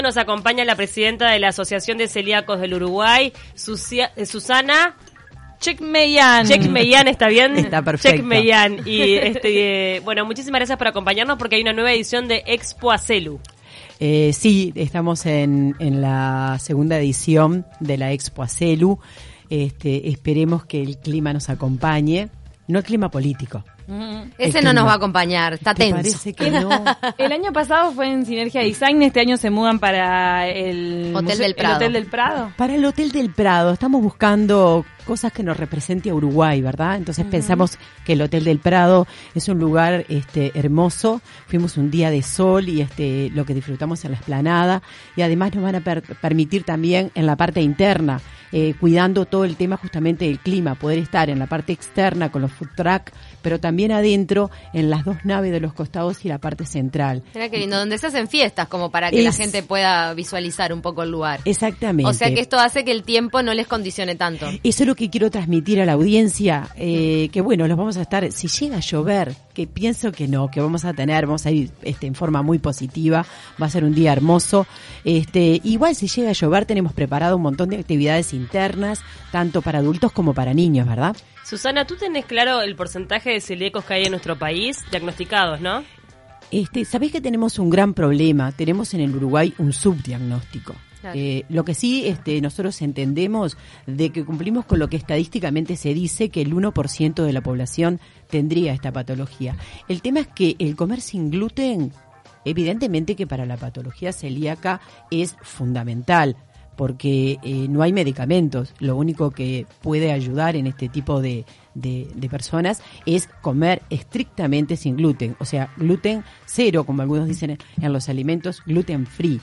Nos acompaña la presidenta de la Asociación de Celíacos del Uruguay, Susia- eh, Susana Checkmeyan. Checkmeyan, ¿está bien? Está perfecto. Checkmeyan. Y este, eh, bueno, muchísimas gracias por acompañarnos porque hay una nueva edición de Expo Acelu. Eh, sí, estamos en, en la segunda edición de la Expo Acelu. Este, esperemos que el clima nos acompañe, no el clima político. Ese El no nos va a acompañar, está ¿Te tenso. parece que no? El año pasado fue en Sinergia Design, este año se mudan para el Hotel del el Prado. Hotel del Prado. Para el Hotel del Prado estamos buscando cosas que nos represente a Uruguay, ¿verdad? Entonces pensamos que el Hotel del Prado es un lugar este hermoso. Fuimos un día de sol y este lo que disfrutamos en la esplanada y además nos van a per- permitir también en la parte interna eh, cuidando todo el tema justamente del clima, poder estar en la parte externa con los food truck, pero también adentro en las dos naves de los costados y la parte central. Mira qué lindo, donde se hacen fiestas como para que la gente pueda visualizar un poco el lugar. Exactamente. O sea que esto hace que el tiempo no les condicione tanto. Eso es lo que quiero transmitir a la audiencia, eh, que bueno, los vamos a estar, si llega a llover, que pienso que no, que vamos a tener, vamos a ir este, en forma muy positiva, va a ser un día hermoso. Este, igual si llega a llover tenemos preparado un montón de actividades internas, tanto para adultos como para niños, ¿verdad? Susana, tú tenés claro el porcentaje de celíacos que hay en nuestro país, diagnosticados, ¿no? Este, Sabés que tenemos un gran problema, tenemos en el Uruguay un subdiagnóstico. Eh, lo que sí este, nosotros entendemos de que cumplimos con lo que estadísticamente se dice que el 1% de la población tendría esta patología. El tema es que el comer sin gluten, evidentemente que para la patología celíaca es fundamental porque eh, no hay medicamentos. Lo único que puede ayudar en este tipo de, de- de personas es comer estrictamente sin gluten, o sea, gluten cero, como algunos dicen en, los alimentos, gluten free.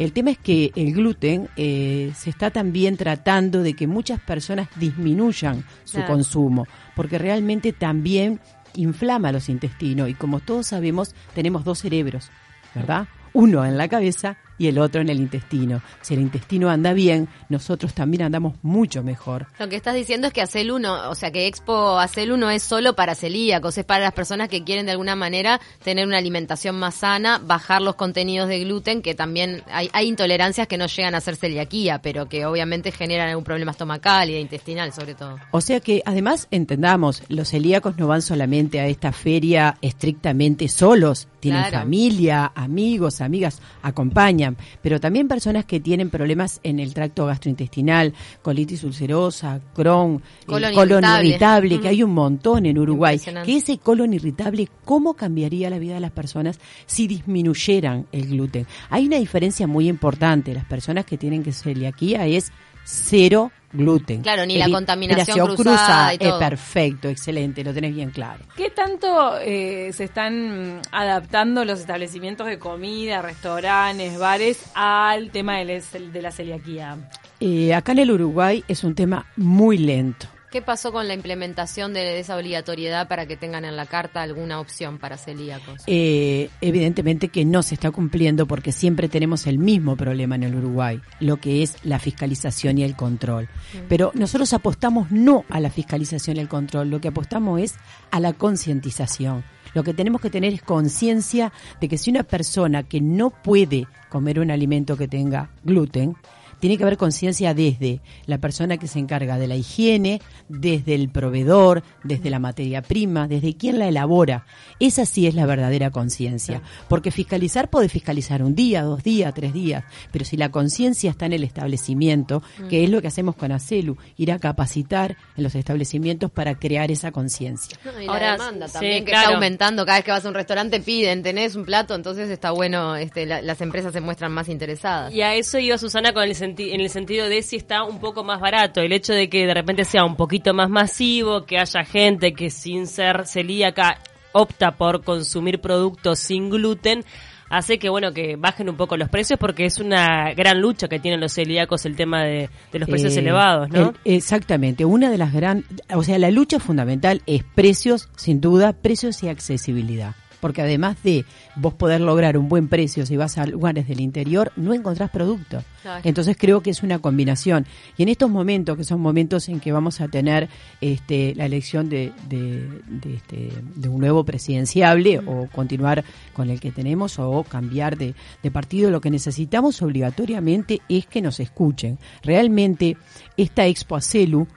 El tema es que el gluten eh, se está también tratando de que muchas personas disminuyan su Claro. consumo, porque realmente también inflama los intestinos y como todos sabemos tenemos dos cerebros, ¿verdad? Uno en la cabeza y el otro en el intestino. Si el intestino anda bien, nosotros también andamos mucho mejor. Lo que estás diciendo es que Acelu no, o sea que Expo Acelu no es solo para celíacos, es para las personas que quieren de alguna manera tener una alimentación más sana, bajar los contenidos de gluten, que también hay, hay intolerancias que no llegan a ser celiaquía, pero que obviamente generan algún problema estomacal y intestinal sobre todo. O sea que además entendamos, los celíacos no van solamente a esta feria estrictamente solos, tienen Claro. familia, amigos, amigas, acompañan, pero también personas que tienen problemas en el tracto gastrointestinal, colitis ulcerosa, Crohn, eh, Colon colon irritable. que hay un montón en Uruguay, que ese colon irritable, ¿cómo cambiaría la vida de las personas si disminuyeran el gluten? Hay una diferencia muy importante, las personas que tienen que celiaquía es cero gluten. Claro, ni la contaminación cruzada y eh, todo. perfecto, excelente, lo tenés bien claro. ¿Qué tanto eh, se están adaptando los establecimientos de comida, restaurantes, bares al tema de la celiaquía? Eh, acá en el Uruguay es un tema muy lento. ¿Qué pasó con la implementación de esa obligatoriedad para que tengan en la carta alguna opción para celíacos? Eh, evidentemente que no se está cumpliendo porque siempre tenemos el mismo problema en el Uruguay, lo que es la fiscalización y el control. Pero nosotros apostamos no a la fiscalización y el control, lo que apostamos es a la concientización. Lo que tenemos que tener es conciencia de que si una persona que no puede comer un alimento que tenga gluten, tiene que haber conciencia desde la persona que se encarga de la higiene, desde el proveedor, desde la materia prima, desde quien la elabora. Esa sí es la verdadera conciencia. Porque fiscalizar puede fiscalizar un día, dos días, tres días, pero si la conciencia está en el establecimiento, que es lo que hacemos con ACELU, ir a capacitar en los establecimientos para crear esa conciencia. No, y Ahora, la demanda sí, también, que claro. está aumentando. Cada vez que vas a un restaurante piden, tenés un plato, entonces está bueno, este, la- las empresas se muestran más interesadas. Y a eso iba Susana con el senti- en el sentido de si está un poco más barato, el hecho de que de repente sea un poquito más masivo, que haya gente que sin ser celíaca opta por consumir productos sin gluten, hace que bueno que bajen un poco los precios porque es una gran lucha que tienen los celíacos el tema de, de los precios Eh, elevados, ¿no? el- exactamente. Una de las gran, o sea, la lucha fundamental es precios, sin duda, precios y accesibilidad. Porque además de vos poder lograr un buen precio si vas a lugares del interior, no encontrás producto. Claro. Entonces creo que es una combinación. Y en estos momentos, que son momentos en que vamos a tener este, la elección de, de, de, este, de un nuevo presidenciable o continuar con el que tenemos o cambiar de, de partido, lo que necesitamos obligatoriamente es que nos escuchen. Realmente esta Expo Acelu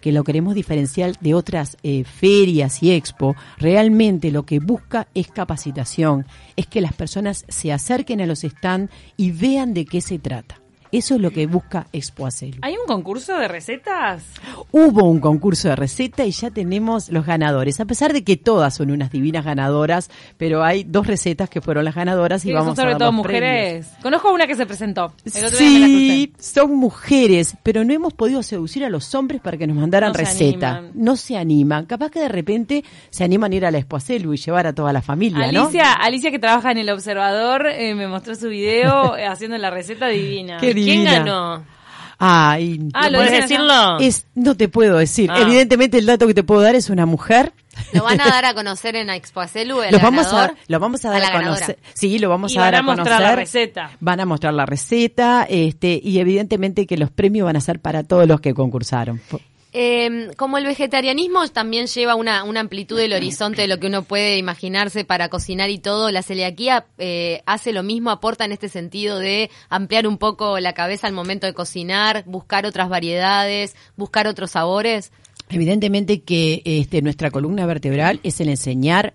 que lo queremos diferenciar de otras eh, ferias y expo, realmente lo que busca es capacitación, es que las personas se acerquen a los stands y vean de qué se trata. Eso es lo que busca Expo Acelu. ¿Hay un concurso de recetas? Hubo un concurso de receta y ya tenemos los ganadores, a pesar de que todas son unas divinas ganadoras, pero hay dos recetas que fueron las ganadoras y Sí, vamos son sobre a dar todo los mujeres. Conozco una que se presentó. El otro día me la Sí, son mujeres, pero no hemos podido seducir a los hombres para que nos mandaran No receta. No se animan. Capaz que de repente se animan a ir a la Espoacelu y llevar a toda la familia, ¿no? Alicia, Alicia que trabaja en El Observador eh, me mostró su video eh, haciendo la receta divina. Qué ¿Quién ganó? Ay, Ah, lo ¿Puedes dicen decirlo? es, no te puedo decir. Ah. Evidentemente el dato que te puedo dar es una mujer. Lo van a dar a conocer en Expo Acelu, el Lo vamos a, lo vamos a dar a, conocer. Sí, lo vamos Y a dar van a a conocer. mostrar la receta. Van a mostrar la receta, este, y evidentemente que los premios van a ser para todos los que concursaron. Eh, como el vegetarianismo también lleva una, una amplitud del horizonte de lo que uno puede imaginarse para cocinar y todo, la celiaquía eh, hace lo mismo, aporta en este sentido de ampliar un poco la cabeza al momento de cocinar, buscar otras variedades, buscar otros sabores. Evidentemente que este, nuestra columna vertebral es el enseñar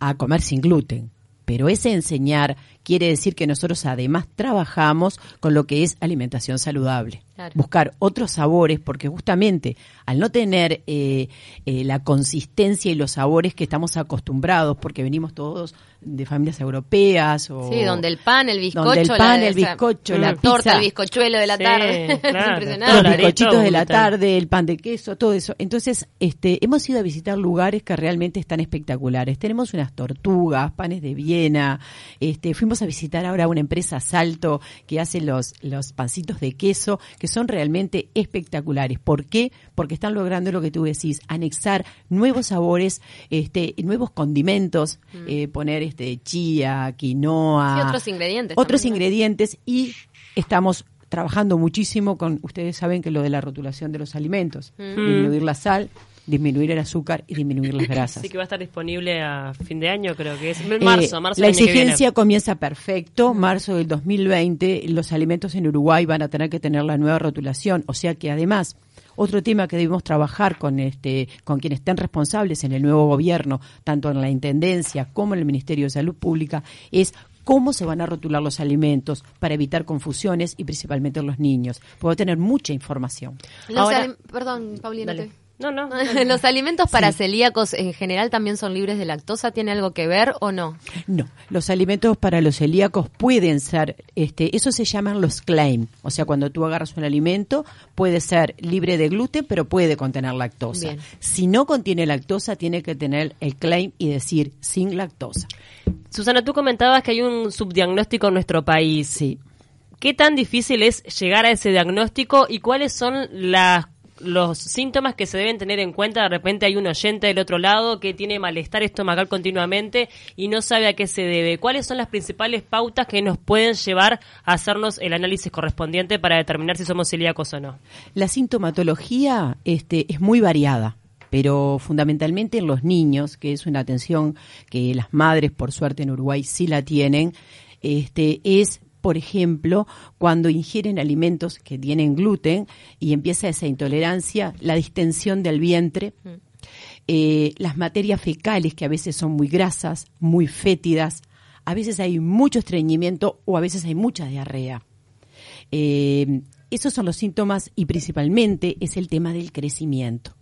a comer sin gluten. Pero ese enseñar quiere decir que nosotros además trabajamos con lo que es alimentación saludable. Claro. Buscar otros sabores, porque justamente al no tener eh, eh, la consistencia y los sabores que estamos acostumbrados, porque venimos todos de familias europeas o Sí, donde el pan, el bizcocho, donde el la- pan, el o sea, bizcocho, la torta, pizza. el bizcochuelo de la Sí, tarde. es claro. impresionante. los bizcochitos de la tarde, el pan de queso, todo eso. Entonces, este, hemos ido a visitar lugares que realmente están espectaculares. Tenemos unas tortugas, panes de Viena. Este, fuimos a visitar ahora una empresa Salto que hace los los pancitos de queso que son realmente espectaculares. ¿Por qué? Porque están logrando lo que tú decís, anexar nuevos sabores, este, nuevos condimentos, eh, poner este chía, quinoa, Mm. Sí, otros ingredientes otros también, ¿no? ingredientes y estamos trabajando muchísimo con, ustedes saben que lo de la rotulación de los alimentos, Mm. disminuir la sal, disminuir el azúcar y disminuir las grasas. Así que va a estar disponible a fin de año, creo que es. Eh, Marzo, marzo la exigencia comienza perfecto, marzo del 2020, los alimentos en Uruguay van a tener que tener la nueva rotulación, o sea que además otro tema que debemos trabajar con este con quienes estén responsables en el nuevo gobierno, tanto en la intendencia como en el Ministerio de Salud Pública, es cómo se van a rotular los alimentos para evitar confusiones y principalmente en los niños. Puedo tener mucha información. Los Ahora- Perdón, Paulina. Dale. No, no. ¿Los alimentos para celíacos en general también son libres de lactosa? ¿Tiene algo que ver o no? No, los alimentos para los celíacos pueden ser, este, eso se llaman los claim, o sea, cuando tú agarras un alimento puede ser libre de gluten, pero puede contener lactosa. Bien. Si no contiene lactosa, tiene que tener el claim y decir sin lactosa. Susana, tú comentabas que hay un subdiagnóstico en nuestro país. Sí. ¿Qué tan difícil es llegar a ese diagnóstico y cuáles son las los síntomas que se deben tener en cuenta? De repente hay un oyente del otro lado que tiene malestar estomacal continuamente y no sabe a qué se debe. ¿Cuáles son las principales pautas que nos pueden llevar a hacernos el análisis correspondiente para determinar si somos celíacos o no? La sintomatología este, es muy variada, pero fundamentalmente en los niños, que es una atención que las madres, por suerte en Uruguay, sí la tienen, este, es, por ejemplo, cuando ingieren alimentos que tienen gluten y empieza esa intolerancia, la distensión del vientre, eh, las materias fecales que a veces son muy grasas, muy fétidas, a veces hay mucho estreñimiento o a veces hay mucha diarrea. Eh, esos son los síntomas y principalmente es el tema del crecimiento.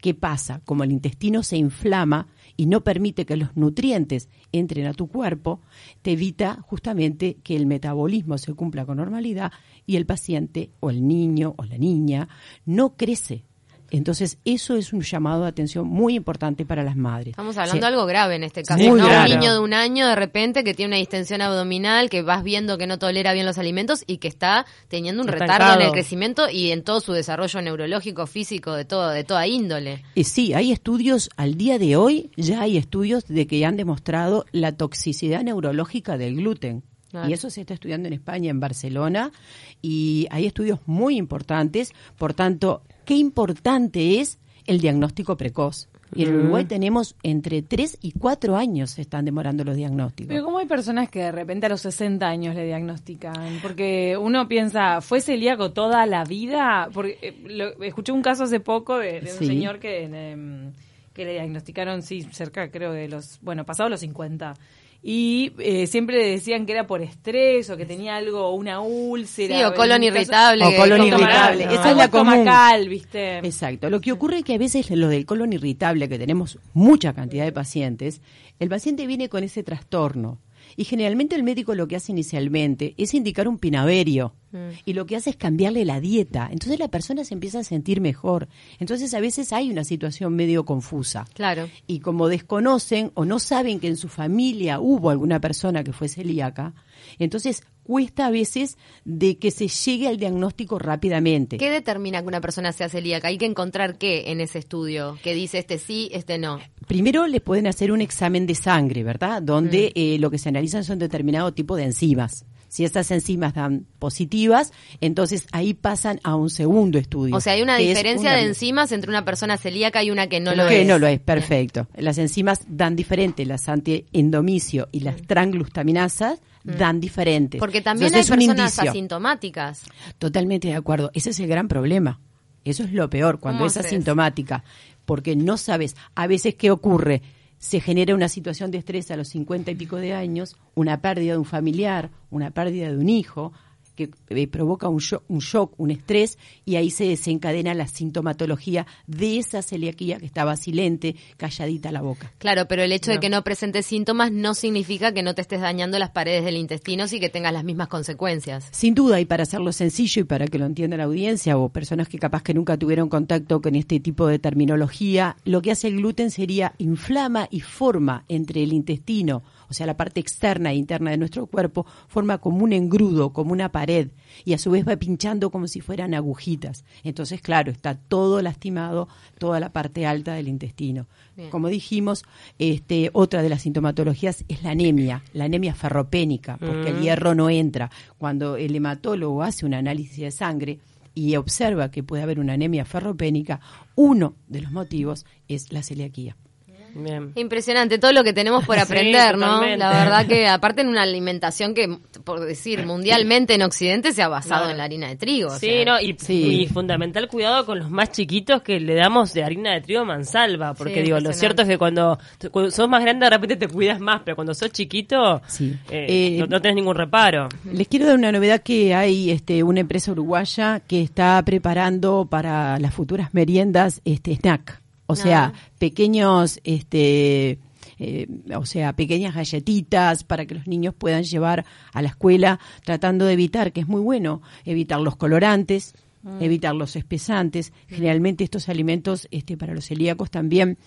¿Qué pasa? Como el intestino se inflama y no permite que los nutrientes entren a tu cuerpo, te evita justamente que el metabolismo se cumpla con normalidad y el paciente o el niño o la niña no crece. Entonces, eso es un llamado de atención muy importante para las madres. Estamos hablando Sí. de algo grave en este caso, Muy ¿no? grave. Un niño de un año de repente que tiene una distensión abdominal, que vas viendo que no tolera bien los alimentos y que está teniendo un Estancado. retardo en el crecimiento y en todo su desarrollo neurológico, físico, de todo, de toda índole. Eh, sí, hay estudios, al día de hoy ya hay estudios de que han demostrado la toxicidad neurológica del gluten. Claro. Y eso se está estudiando en España, en Barcelona, y hay estudios muy importantes. Por tanto, qué importante es el diagnóstico precoz. Y en Uruguay tenemos entre 3 y 4 años se están demorando los diagnósticos. Pero como hay personas que de repente a los 60 años le diagnostican, porque uno piensa, ¿fue celíaco toda la vida? Porque eh, lo- escuché un caso hace poco de, de un Sí. señor que, em, que le diagnosticaron, sí, cerca creo de los, bueno, pasado los 50. Y eh, siempre le decían que era por estrés o que tenía algo, una úlcera. Sí, o colon irritable. O colon irritable. Esa es la común. ¿viste? Exacto. Lo que ocurre es que a veces lo del colon irritable, que tenemos mucha cantidad de pacientes, el paciente viene con ese trastorno. Y generalmente el médico lo que hace inicialmente es indicar un pinaverio. Y lo que hace es cambiarle la dieta. Entonces la persona se empieza a sentir mejor. Entonces a veces hay una situación medio confusa. Claro. Y como desconocen o no saben que en su familia hubo alguna persona que fue celíaca, entonces cuesta a veces de que se llegue al diagnóstico rápidamente. ¿Qué determina que una persona sea celíaca? Hay que encontrar qué en ese estudio que dice este sí, este no. Primero les pueden hacer un examen de sangre, ¿verdad? Donde eh, lo que se analizan son determinado tipo de enzimas. Si estas enzimas dan positivas, entonces ahí pasan a un segundo estudio. O sea, hay una que diferencia una- de enzimas entre una persona celíaca y una que no lo que es. no lo es, perfecto. Las enzimas dan diferente, las antiendomicio y las transglustaminasas dan diferentes. Mm. Porque también Entonces, hay personas asintomáticas. Totalmente de acuerdo. Ese es el gran problema. Eso es lo peor, cuando ¿Cómo es asintomática. Porque no sabes, a veces, ¿qué ocurre? Se genera una situación de estrés a los cincuenta y pico de años, una pérdida de un familiar, una pérdida de un hijo, que eh, provoca un shock, un shock, un estrés, y ahí se desencadena la sintomatología de esa celiaquía que estaba silente, calladita la boca. Claro, pero el hecho de que no presentes síntomas no significa que no te estés dañando las paredes del intestino y que tengas las mismas consecuencias. Sin duda, y para hacerlo sencillo y para que lo entienda la audiencia o personas que capaz que nunca tuvieron contacto con este tipo de terminología, lo que hace el gluten sería inflama y forma entre el intestino, o sea, la parte externa e interna de nuestro cuerpo, forma como un engrudo, como una pared, y a su vez va pinchando como si fueran agujitas. Entonces, claro, está todo lastimado, toda la parte alta del intestino. Bien. Como dijimos, este, otra de las sintomatologías es la anemia, la anemia ferropénica, porque el hierro no entra. Cuando el hematólogo hace un análisis de sangre y observa que puede haber una anemia ferropénica, uno de los motivos es la celiaquía. Bien. Impresionante todo lo que tenemos por Sí, aprender, ¿no? totalmente. La verdad que aparte en una alimentación que, por decir, mundialmente en Occidente se ha basado No. en la harina de trigo. o Sí, sea, no, y, Sí. y fundamental cuidado con los más chiquitos que le damos de harina de trigo mansalva, porque Sí, digo, lo cierto es que cuando, cuando sos más grande de repente te cuidas más, pero cuando sos chiquito Sí. eh, Eh, no, no tenés ningún reparo. Les quiero dar una novedad que hay este, una empresa uruguaya que está preparando para las futuras meriendas este snack, o sea, pequeños este eh, o sea, pequeñas galletitas para que los niños puedan llevar a la escuela, tratando de evitar, que es muy bueno, evitar los colorantes, evitar los espesantes. Generalmente estos alimentos este, para los celíacos también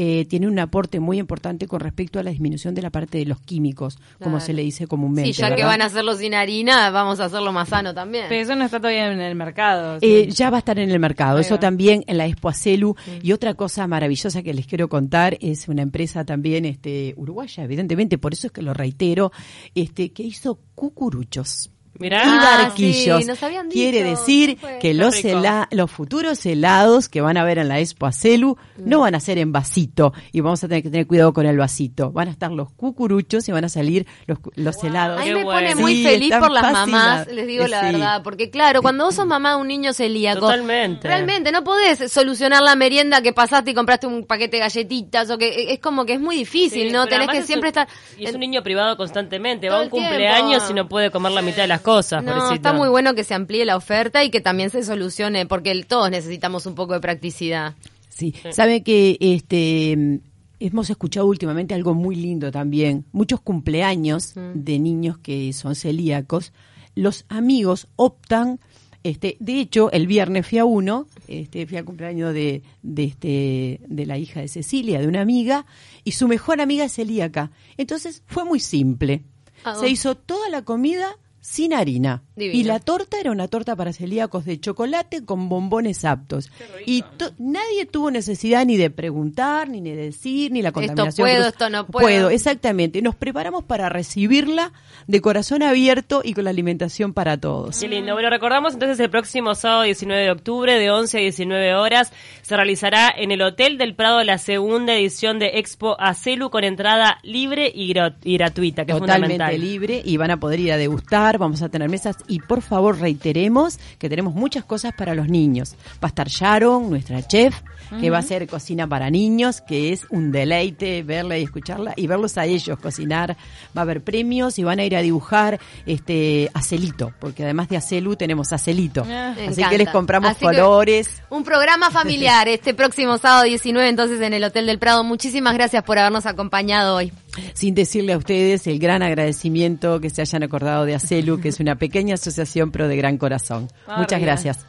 eh, tienen un aporte muy importante con respecto a la disminución de la parte de los químicos, como se le dice comúnmente. Sí, ya que van a hacerlo sin harina, vamos a hacerlo más sano también. Pero eso no está todavía en el mercado. Eh, ya va a estar en el mercado, eso también en la Expo Acelu. Y otra cosa maravillosa que les quiero contar es una empresa también este, uruguaya, evidentemente, por eso es que lo reitero, este, que hizo cucuruchos. Mirá. y Ah, barquillos. sí, nos habían Quiere decir que los, hela- los futuros helados que van a ver en la Expo Acelu no van a ser en vasito y vamos a tener que tener cuidado con el vasito. Van a estar los cucuruchos y van a salir los, cu- los helados. A mí me bueno. pone muy Sí, feliz por las mamás, les digo la Sí. verdad, porque claro, cuando vos sos mamá de un niño celíaco, Totalmente. realmente no podés solucionar la merienda que pasaste y compraste un paquete de galletitas o que es como que es muy difícil, Sí, ¿no? Tenés que es siempre un- estar Y es un niño privado constantemente, Todo va a un cumpleaños y no puede comer la mitad de las cosas, No, pobrecito. está muy bueno que se amplíe la oferta y que también se solucione, porque el- todos necesitamos un poco de practicidad. Sí, sabe que este hemos escuchado últimamente algo muy lindo también. Muchos cumpleaños de niños que son celíacos, los amigos optan Este, de hecho, el viernes fui a uno, este, fui al cumpleaños de, de, este, de la hija de Cecilia, de una amiga, y su mejor amiga es celíaca. Entonces fue muy simple. Ah, Se bueno. hizo toda la comida sin harina. Divino. Y la torta era una torta para celíacos de chocolate con bombones aptos. Y to- nadie tuvo necesidad ni de preguntar, ni de decir, ni la contaminación. puedo, cruz- esto no puedo. exactamente. Nos preparamos para recibirla de corazón abierto y con la alimentación para todos. Qué lindo. Bueno, recordamos entonces el próximo sábado 19 de octubre de 11 a 19 horas se realizará en el Hotel del Prado la segunda edición de Expo Acelu con entrada libre y, gra- y gratuita, que es Totalmente fundamental. libre y van a poder ir a degustar, vamos a tener mesas y por favor reiteremos que tenemos muchas cosas para los niños. Va a estar Sharon, nuestra chef, que va a hacer cocina para niños, que es un deleite verla y escucharla y verlos a ellos cocinar. Va a haber premios y van a ir a dibujar este acelito, porque además de acelu tenemos acelito. Ah. Me Así encanta. que les compramos Así colores. Un programa familiar este próximo sábado 19 entonces en el Hotel del Prado. Muchísimas gracias por habernos acompañado hoy. Sin decirle a ustedes el gran agradecimiento que se hayan acordado de ACELU, que es una pequeña asociación pero de gran corazón. Muchas gracias.